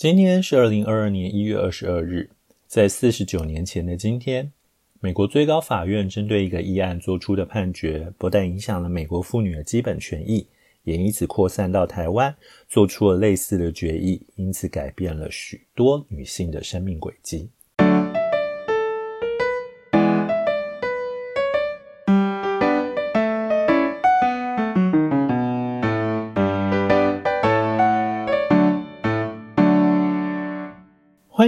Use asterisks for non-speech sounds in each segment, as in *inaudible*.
今天是二零二二年一月二十二日，在四十九年前的今天，美国最高法院针对一个议案作出的判决，不但影响了美国妇女的基本权益，也因此扩散到台湾，做出了类似的决议，因此改变了许多女性的生命轨迹。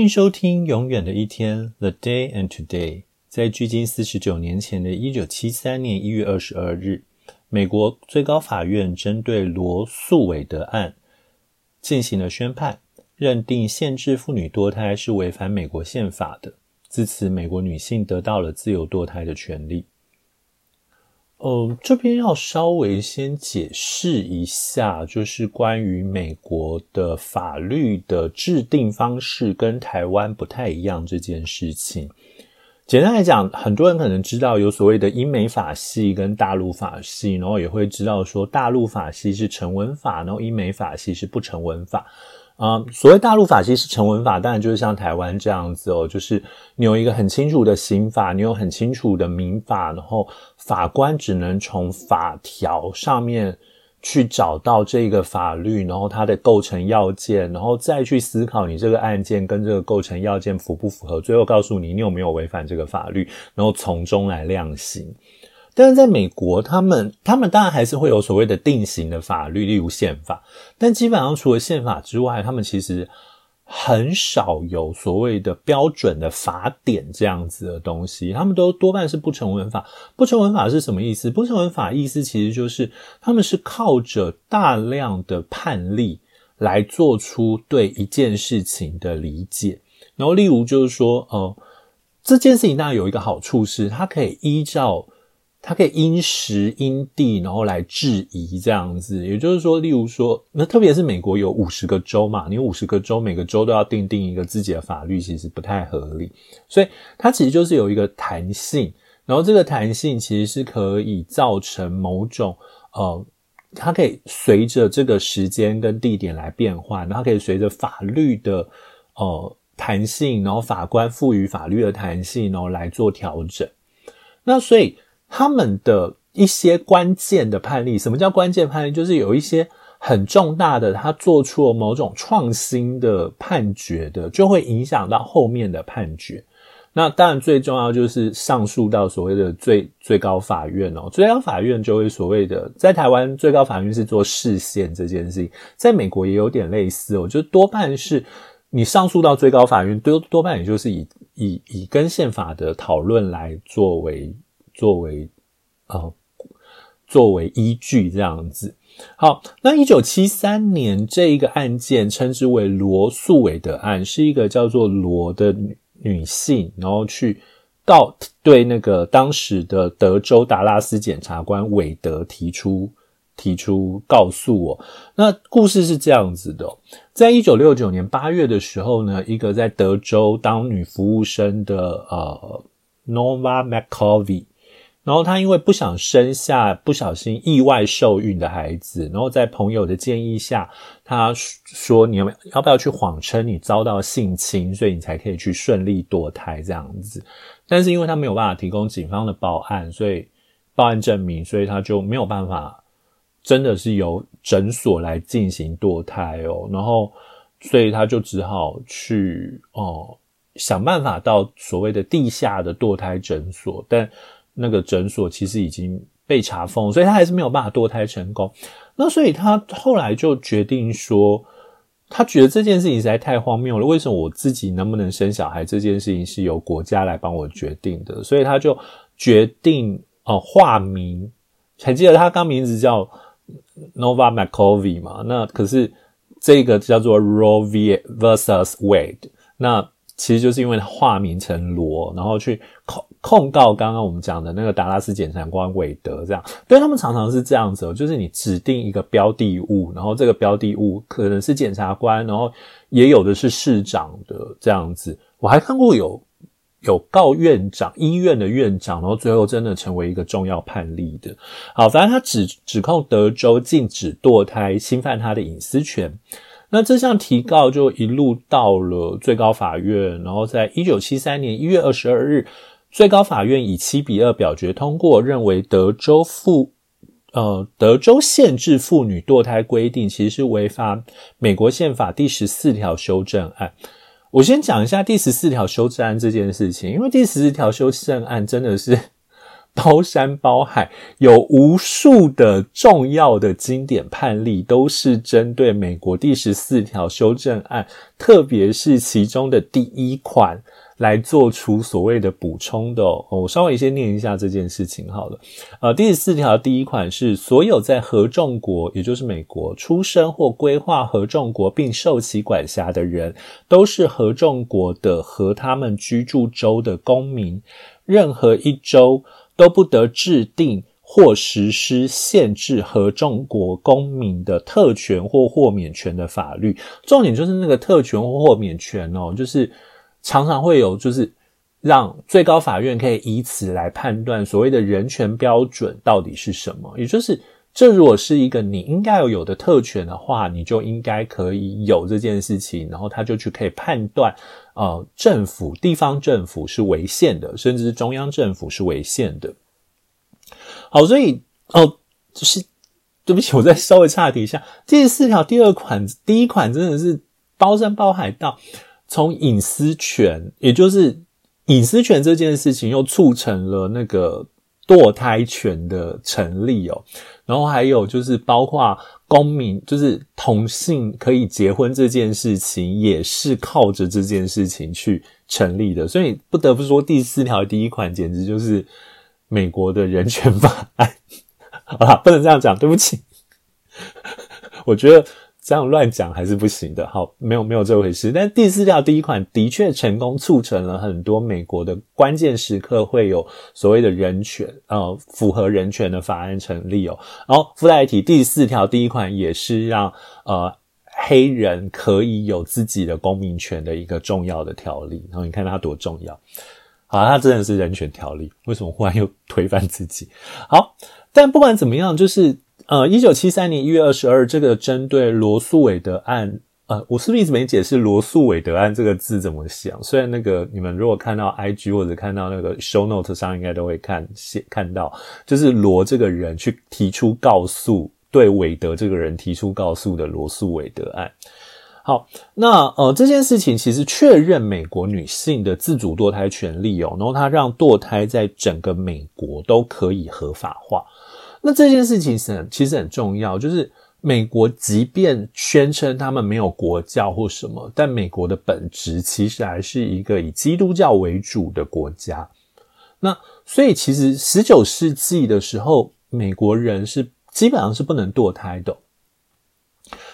欢迎收听《永远的一天》The Day and Today。在距今四十九年前的一九七三年一月二十二日，美国最高法院针对罗素韦德案进行了宣判，认定限制妇女堕胎是违反美国宪法的。自此，美国女性得到了自由堕胎的权利。嗯，这边要稍微先解释一下，就是关于美国的法律的制定方式跟台湾不太一样这件事情。简单来讲，很多人可能知道有所谓的英美法系跟大陆法系，然后也会知道说大陆法系是成文法，然后英美法系是不成文法。啊，所谓大陆法系是成文法，当然就是像台湾这样子哦，就是你有一个很清楚的刑法，你有很清楚的民法，然后法官只能从法条上面去找到这个法律，然后它的构成要件，然后再去思考你这个案件跟这个构成要件符不符合，最后告诉你你有没有违反这个法律，然后从中来量刑。但是在美国，他们他们当然还是会有所谓的定型的法律，例如宪法。但基本上除了宪法之外，他们其实很少有所谓的标准的法典这样子的东西。他们都多半是不成文法。不成文法是什么意思？不成文法意思其实就是他们是靠着大量的判例来做出对一件事情的理解。然后，例如就是说，呃，这件事情当然有一个好处是，它可以依照。它可以因时因地，然后来质疑这样子，也就是说，例如说，那特别是美国有五十个州嘛，你五十个州，每个州都要定定一个自己的法律，其实不太合理。所以它其实就是有一个弹性，然后这个弹性其实是可以造成某种呃，它可以随着这个时间跟地点来变换，然后可以随着法律的呃弹性，然后法官赋予法律的弹性，然后来做调整。那所以。他们的一些关键的判例，什么叫关键判例？就是有一些很重大的，他做出了某种创新的判决的，就会影响到后面的判决。那当然最重要就是上诉到所谓的最最高法院哦，最高法院就会所谓的，在台湾最高法院是做视线这件事情，在美国也有点类似哦，就多半是你上诉到最高法院，多多半也就是以以以跟宪法的讨论来作为。作为呃，作为依据这样子。好，那一九七三年这一个案件称之为罗素韦德案，是一个叫做罗的女女性，然后去告对那个当时的德州达拉斯检察官韦德提出提出告诉我。那故事是这样子的，在一九六九年八月的时候呢，一个在德州当女服务生的呃 Nova McCovey。然后他因为不想生下不小心意外受孕的孩子，然后在朋友的建议下，他说：“你要要不要去谎称你遭到性侵，所以你才可以去顺利堕胎这样子？”但是因为他没有办法提供警方的报案，所以报案证明，所以他就没有办法真的是由诊所来进行堕胎哦。然后所以他就只好去哦想办法到所谓的地下的堕胎诊所，但。那个诊所其实已经被查封，所以他还是没有办法堕胎成功。那所以他后来就决定说，他觉得这件事情实在太荒谬了。为什么我自己能不能生小孩这件事情是由国家来帮我决定的？所以他就决定哦化名，还记得他刚名字叫 Nova m c c o v y 嘛？那可是这个叫做 Roe v. versus Wade。那其实就是因为他化名成罗，然后去考控告刚刚我们讲的那个达拉斯检察官韦德，这样，对他们常常是这样子，就是你指定一个标的物，然后这个标的物可能是检察官，然后也有的是市长的这样子。我还看过有有告院长、医院的院长，然后最后真的成为一个重要判例的。好，反正他指指控德州禁止堕胎，侵犯他的隐私权。那这项提告就一路到了最高法院，然后在一九七三年一月二十二日，最高法院以七比二表决通过，认为德州妇呃德州限制妇女堕胎规定其实是违反美国宪法第十四条修正案。我先讲一下第十四条修正案这件事情，因为第十四条修正案真的是 *laughs* 包山包海，有无数的重要的经典判例都是针对美国第十四条修正案，特别是其中的第一款。来做出所谓的补充的，我稍微先念一下这件事情好了。呃，第十四条第一款是，所有在合众国，也就是美国出生或规划合众国并受其管辖的人，都是合众国的和他们居住州的公民。任何一州都不得制定或实施限制合众国公民的特权或豁免权的法律。重点就是那个特权或豁免权哦，就是。常常会有，就是让最高法院可以以此来判断所谓的人权标准到底是什么。也就是，这如果是一个你应该要有的特权的话，你就应该可以有这件事情，然后他就去可以判断，呃，政府、地方政府是违宪的，甚至是中央政府是违宪的。好，所以哦，就是对不起，我再稍微岔题一下，第四条第二款，第一款真的是包山包海到。从隐私权，也就是隐私权这件事情，又促成了那个堕胎权的成立哦。然后还有就是包括公民，就是同性可以结婚这件事情，也是靠着这件事情去成立的。所以不得不说，第四条第一款简直就是美国的人权法案。*laughs* 好啦，不能这样讲，对不起。我觉得。这样乱讲还是不行的。好，没有没有这回事。但第四条第一款的确成功促成了很多美国的关键时刻会有所谓的人权，呃，符合人权的法案成立哦。然后附带提第四条第一款也是让呃黑人可以有自己的公民权的一个重要的条例。然后你看它多重要，好，它真的是人权条例。为什么忽然又推翻自己？好，但不管怎么样，就是。呃，一九七三年一月二十二，这个针对罗素韦德案，呃，我是不是一直没解释罗素韦德案这个字怎么想？虽然那个你们如果看到 I G 或者看到那个 show note 上，应该都会看写看到，就是罗这个人去提出告诉，对韦德这个人提出告诉的罗素韦德案。好，那呃这件事情其实确认美国女性的自主堕胎权利哦，然后他让堕胎在整个美国都可以合法化。那这件事情是其实很重要，就是美国即便宣称他们没有国教或什么，但美国的本质其实还是一个以基督教为主的国家。那所以其实十九世纪的时候，美国人是基本上是不能堕胎的。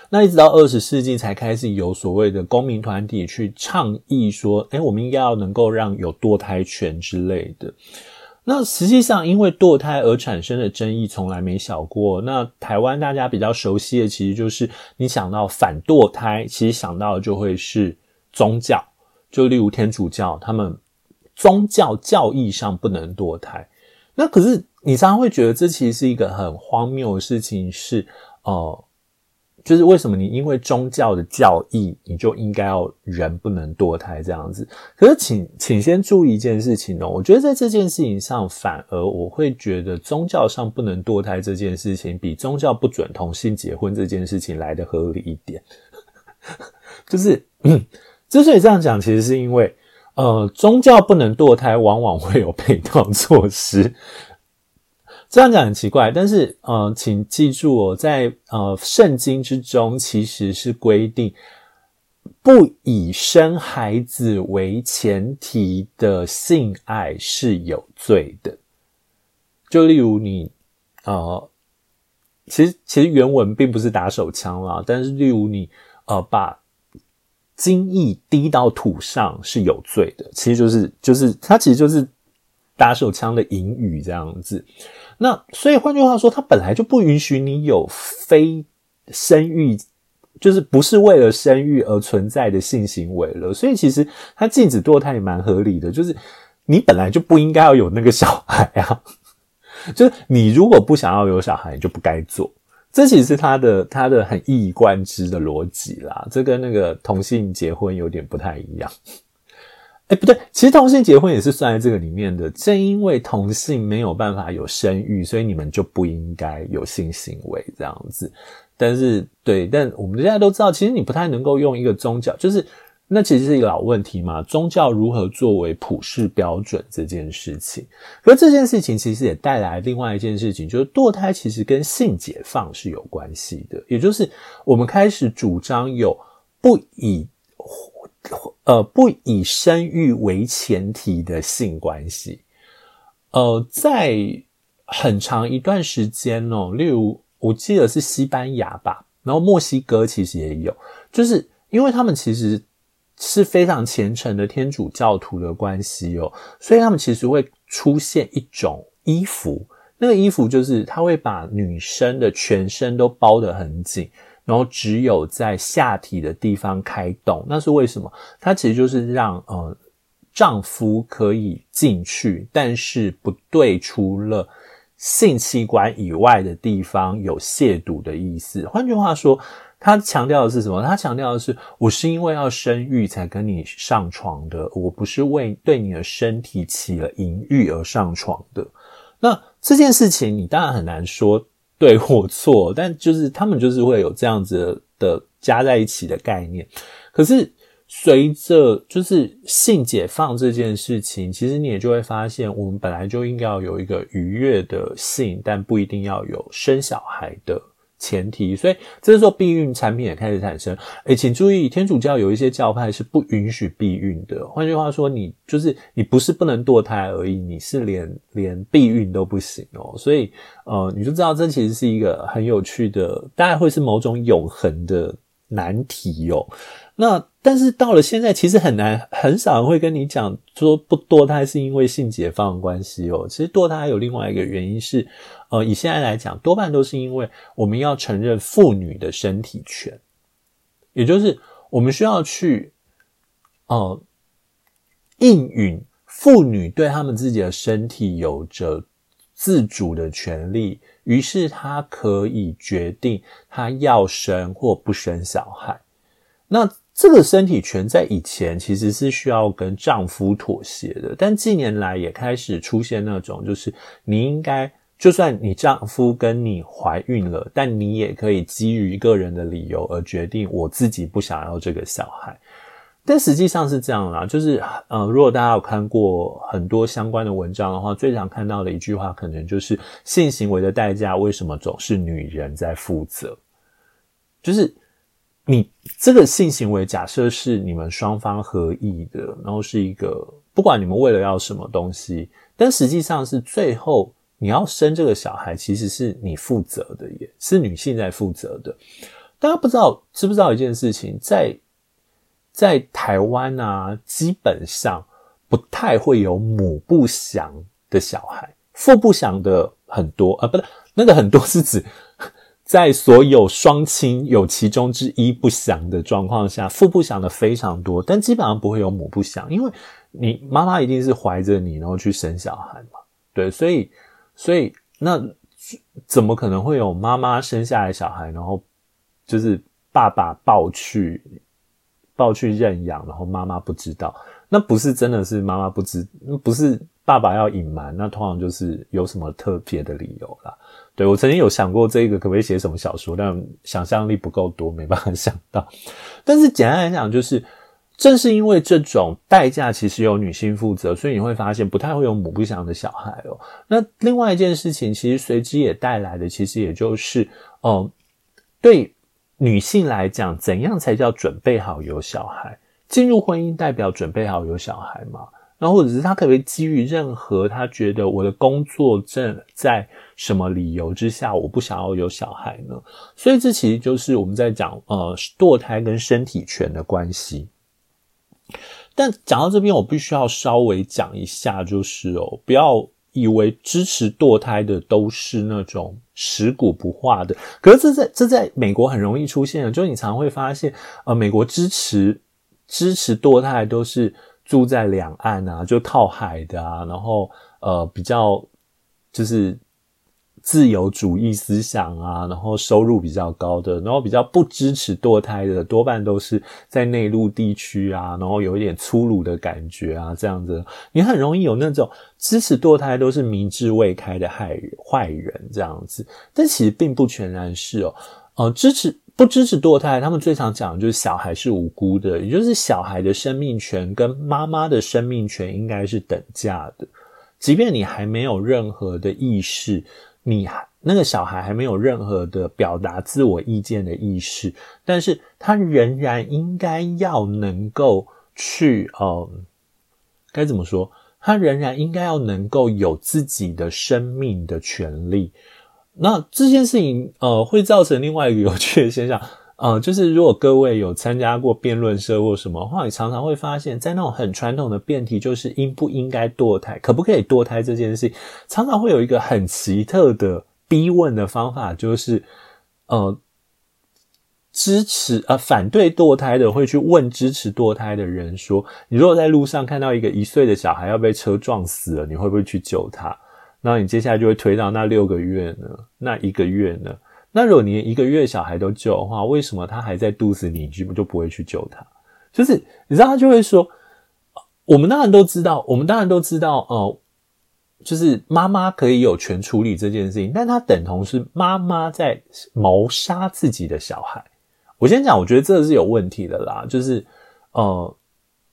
那一直到二十世纪才开始有所谓的公民团体去倡议说，哎，我们应该要能够让有堕胎权之类的。那实际上，因为堕胎而产生的争议从来没小过。那台湾大家比较熟悉的，其实就是你想到反堕胎，其实想到的就会是宗教，就例如天主教，他们宗教教义上不能堕胎。那可是你常常会觉得，这其实是一个很荒谬的事情，是哦。就是为什么你因为宗教的教义，你就应该要人不能堕胎这样子？可是，请请先注意一件事情哦，我觉得在这件事情上，反而我会觉得宗教上不能堕胎这件事情，比宗教不准同性结婚这件事情来的合理一点。*laughs* 就是，之所以这样讲，其实是因为，呃，宗教不能堕胎，往往会有配套措施。这样讲很奇怪，但是呃，请记住哦，在呃圣经之中，其实是规定不以生孩子为前提的性爱是有罪的。就例如你呃，其实其实原文并不是打手枪啦，但是例如你呃把精液滴到土上是有罪的，其实就是就是它其实就是打手枪的隐语这样子。那所以换句话说，它本来就不允许你有非生育，就是不是为了生育而存在的性行为了。所以其实它禁止堕胎也蛮合理的，就是你本来就不应该要有那个小孩啊，就是你如果不想要有小孩，你就不该做。这其实是他的他的很一以贯之的逻辑啦，这跟那个同性结婚有点不太一样。哎，不对，其实同性结婚也是算在这个里面的。正因为同性没有办法有生育，所以你们就不应该有性行为这样子。但是，对，但我们现在都知道，其实你不太能够用一个宗教，就是那其实是一个老问题嘛。宗教如何作为普世标准这件事情？可这件事情其实也带来另外一件事情，就是堕胎其实跟性解放是有关系的，也就是我们开始主张有不以。呃，不以生育为前提的性关系，呃，在很长一段时间哦，例如我记得是西班牙吧，然后墨西哥其实也有，就是因为他们其实是非常虔诚的天主教徒的关系哦，所以他们其实会出现一种衣服，那个衣服就是他会把女生的全身都包得很紧。然后只有在下体的地方开洞，那是为什么？它其实就是让呃丈夫可以进去，但是不对除了性器官以外的地方有亵渎的意思。换句话说，他强调的是什么？他强调的是，我是因为要生育才跟你上床的，我不是为对你的身体起了淫欲而上床的。那这件事情，你当然很难说。对或错，但就是他们就是会有这样子的加在一起的概念。可是随着就是性解放这件事情，其实你也就会发现，我们本来就应该要有一个愉悦的性，但不一定要有生小孩的。前提，所以这时候避孕产品也开始产生。哎，请注意，天主教有一些教派是不允许避孕的。换句话说，你就是你不是不能堕胎而已，你是连连避孕都不行哦。所以，呃，你就知道这其实是一个很有趣的，大概会是某种永恒的难题哦。那但是到了现在，其实很难，很少人会跟你讲说不堕胎是因为性解放关系哦。其实堕胎有另外一个原因是。呃，以现在来讲，多半都是因为我们要承认妇女的身体权，也就是我们需要去，呃，应允妇女对他们自己的身体有着自主的权利，于是她可以决定她要生或不生小孩。那这个身体权在以前其实是需要跟丈夫妥协的，但近年来也开始出现那种，就是你应该。就算你丈夫跟你怀孕了，但你也可以基于个人的理由而决定，我自己不想要这个小孩。但实际上是这样啦，就是呃，如果大家有看过很多相关的文章的话，最常看到的一句话，可能就是性行为的代价为什么总是女人在负责？就是你这个性行为，假设是你们双方合意的，然后是一个不管你们为了要什么东西，但实际上是最后。你要生这个小孩，其实是你负责的，也是女性在负责的。大家不知道知不知道一件事情，在在台湾啊，基本上不太会有母不详的小孩，父不详的很多啊，不是那个很多是指在所有双亲有其中之一不详的状况下，父不详的非常多，但基本上不会有母不详，因为你妈妈一定是怀着你，然后去生小孩嘛，对，所以。所以那怎么可能会有妈妈生下来小孩，然后就是爸爸抱去抱去认养，然后妈妈不知道？那不是真的是妈妈不知，不是爸爸要隐瞒，那通常就是有什么特别的理由啦。对我曾经有想过这个可不可以写什么小说，但想象力不够多，没办法想到。但是简单来讲，就是。正是因为这种代价其实由女性负责，所以你会发现不太会有母不祥的小孩哦。那另外一件事情，其实随之也带来的，其实也就是，哦，对女性来讲，怎样才叫准备好有小孩？进入婚姻代表准备好有小孩吗？然后或者是他可不可以基于任何他觉得我的工作正在什么理由之下，我不想要有小孩呢？所以这其实就是我们在讲呃堕胎跟身体权的关系。但讲到这边，我必须要稍微讲一下，就是哦，不要以为支持堕胎的都是那种食古不化的。可是这在这在美国很容易出现的，就是你常会发现，呃，美国支持支持堕胎都是住在两岸啊，就靠海的啊，然后呃比较就是自由主义思想啊，然后收入比较高的，然后比较不支持堕胎的，多半都是在内陆地区啊，然后有一点粗鲁的感觉啊，这样子，你很容易有那种支持堕胎都是明智未开的害人坏人这样子，但其实并不全然是哦，呃，支持。不支持堕胎，他们最常讲的就是小孩是无辜的，也就是小孩的生命权跟妈妈的生命权应该是等价的。即便你还没有任何的意识，你还那个小孩还没有任何的表达自我意见的意识，但是他仍然应该要能够去，呃，该怎么说？他仍然应该要能够有自己的生命的权利。那这件事情，呃，会造成另外一个有趣的现象，呃，就是如果各位有参加过辩论社或什么的话，你常常会发现，在那种很传统的辩题，就是应不应该堕胎，可不可以堕胎这件事情，常常会有一个很奇特的逼问的方法，就是，呃，支持呃反对堕胎的会去问支持堕胎的人说，你如果在路上看到一个一岁的小孩要被车撞死了，你会不会去救他？那你接下来就会推到那六个月呢？那一个月呢？那如果你连一个月小孩都救的话，为什么他还在肚子里，就就不会去救他？就是你知道，他就会说，我们当然都知道，我们当然都知道，哦，就是妈妈可以有权处理这件事情，但他等同是妈妈在谋杀自己的小孩。我先讲，我觉得这是有问题的啦，就是呃，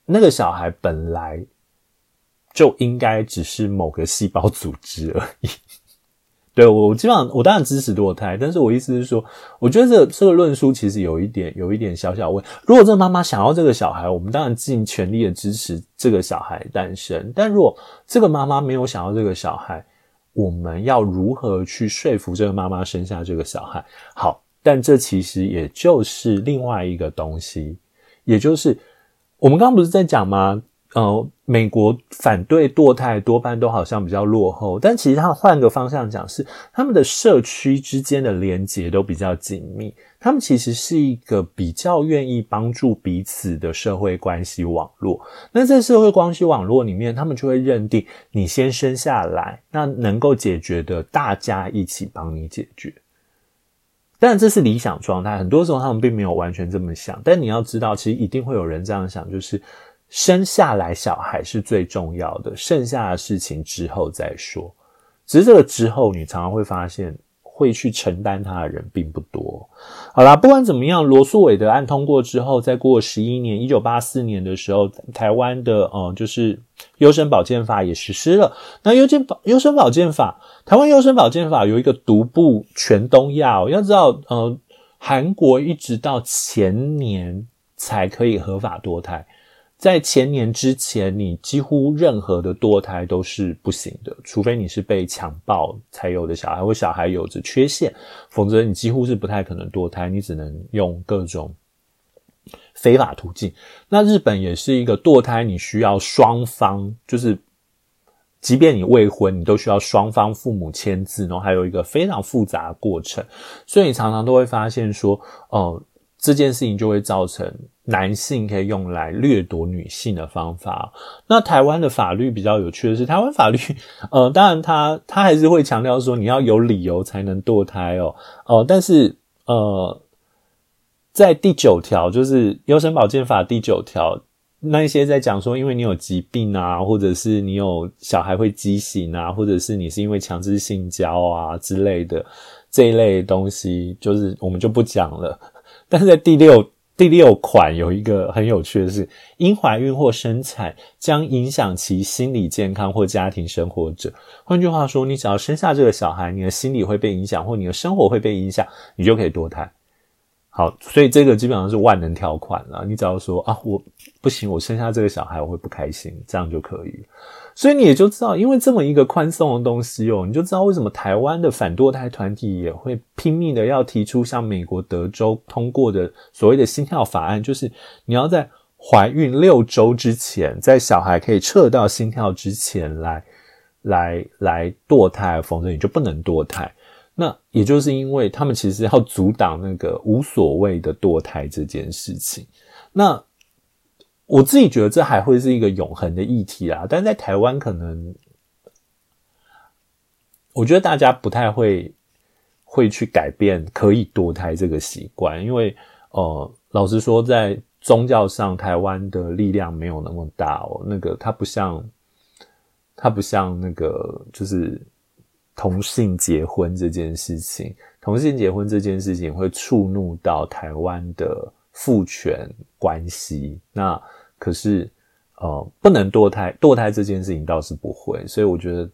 那个小孩本来。就应该只是某个细胞组织而已。*laughs* 对我基本上，我当然支持堕胎，但是我意思是说，我觉得这这个论述其实有一点有一点小小问。如果这个妈妈想要这个小孩，我们当然尽全力的支持这个小孩诞生。但如果这个妈妈没有想要这个小孩，我们要如何去说服这个妈妈生下这个小孩？好，但这其实也就是另外一个东西，也就是我们刚刚不是在讲吗？呃，美国反对堕胎多半都好像比较落后，但其实他换个方向讲，是他们的社区之间的连结都比较紧密，他们其实是一个比较愿意帮助彼此的社会关系网络。那在社会关系网络里面，他们就会认定你先生下来，那能够解决的，大家一起帮你解决。当然这是理想状态，很多时候他们并没有完全这么想，但你要知道，其实一定会有人这样想，就是。生下来小孩是最重要的，剩下的事情之后再说。只是这个之后，你常常会发现，会去承担他的人并不多。好啦，不管怎么样，罗素韦德案通过之后，再过十一年，一九八四年的时候，台湾的呃，就是优生保健法也实施了。那优健保优生保健法，台湾优生保健法有一个独步全东亚。要知道，呃，韩国一直到前年才可以合法堕胎。在前年之前，你几乎任何的堕胎都是不行的，除非你是被强暴才有的小孩，或小孩有着缺陷，否则你几乎是不太可能堕胎，你只能用各种非法途径。那日本也是一个堕胎，你需要双方，就是即便你未婚，你都需要双方父母签字，然后还有一个非常复杂的过程，所以你常常都会发现说，哦，这件事情就会造成。男性可以用来掠夺女性的方法。那台湾的法律比较有趣的是，台湾法律，呃，当然他他还是会强调说你要有理由才能堕胎哦，哦，但是呃，在第九条，就是优生保健法第九条，那一些在讲说，因为你有疾病啊，或者是你有小孩会畸形啊，或者是你是因为强制性交啊之类的这一类东西，就是我们就不讲了。但是在第六。第六款有一个很有趣的是，因怀孕或生产将影响其心理健康或家庭生活者。换句话说，你只要生下这个小孩，你的心理会被影响，或你的生活会被影响，你就可以堕胎。好，所以这个基本上是万能条款了。你只要说啊，我不行，我生下这个小孩我会不开心，这样就可以。所以你也就知道，因为这么一个宽松的东西哦，你就知道为什么台湾的反堕胎团体也会拼命的要提出像美国德州通过的所谓的心跳法案，就是你要在怀孕六周之前，在小孩可以测到心跳之前来来来堕胎，否则你就不能堕胎。那也就是因为他们其实要阻挡那个无所谓的堕胎这件事情。那我自己觉得这还会是一个永恒的议题啊，但在台湾可能我觉得大家不太会会去改变可以堕胎这个习惯，因为呃，老实说，在宗教上，台湾的力量没有那么大哦。那个它不像，它不像那个就是同性结婚这件事情，同性结婚这件事情会触怒到台湾的父权关系。那可是呃，不能堕胎，堕胎这件事情倒是不会，所以我觉得。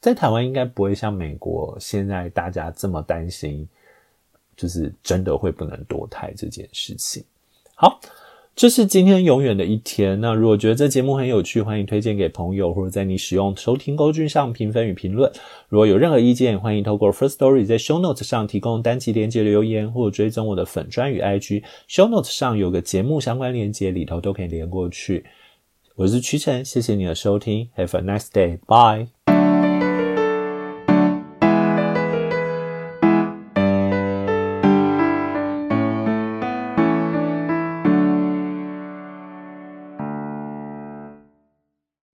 在台湾应该不会像美国现在大家这么担心，就是真的会不能堕胎这件事情。好，这是今天永远的一天。那如果觉得这节目很有趣，欢迎推荐给朋友，或者在你使用收听工具上评分与评论。如果有任何意见，欢迎透过 First Story 在 Show Notes 上提供单集连接留言，或追踪我的粉专与 IG。Show Notes 上有个节目相关链接，里头都可以连过去。我是屈臣，谢谢你的收听，Have a nice day，bye。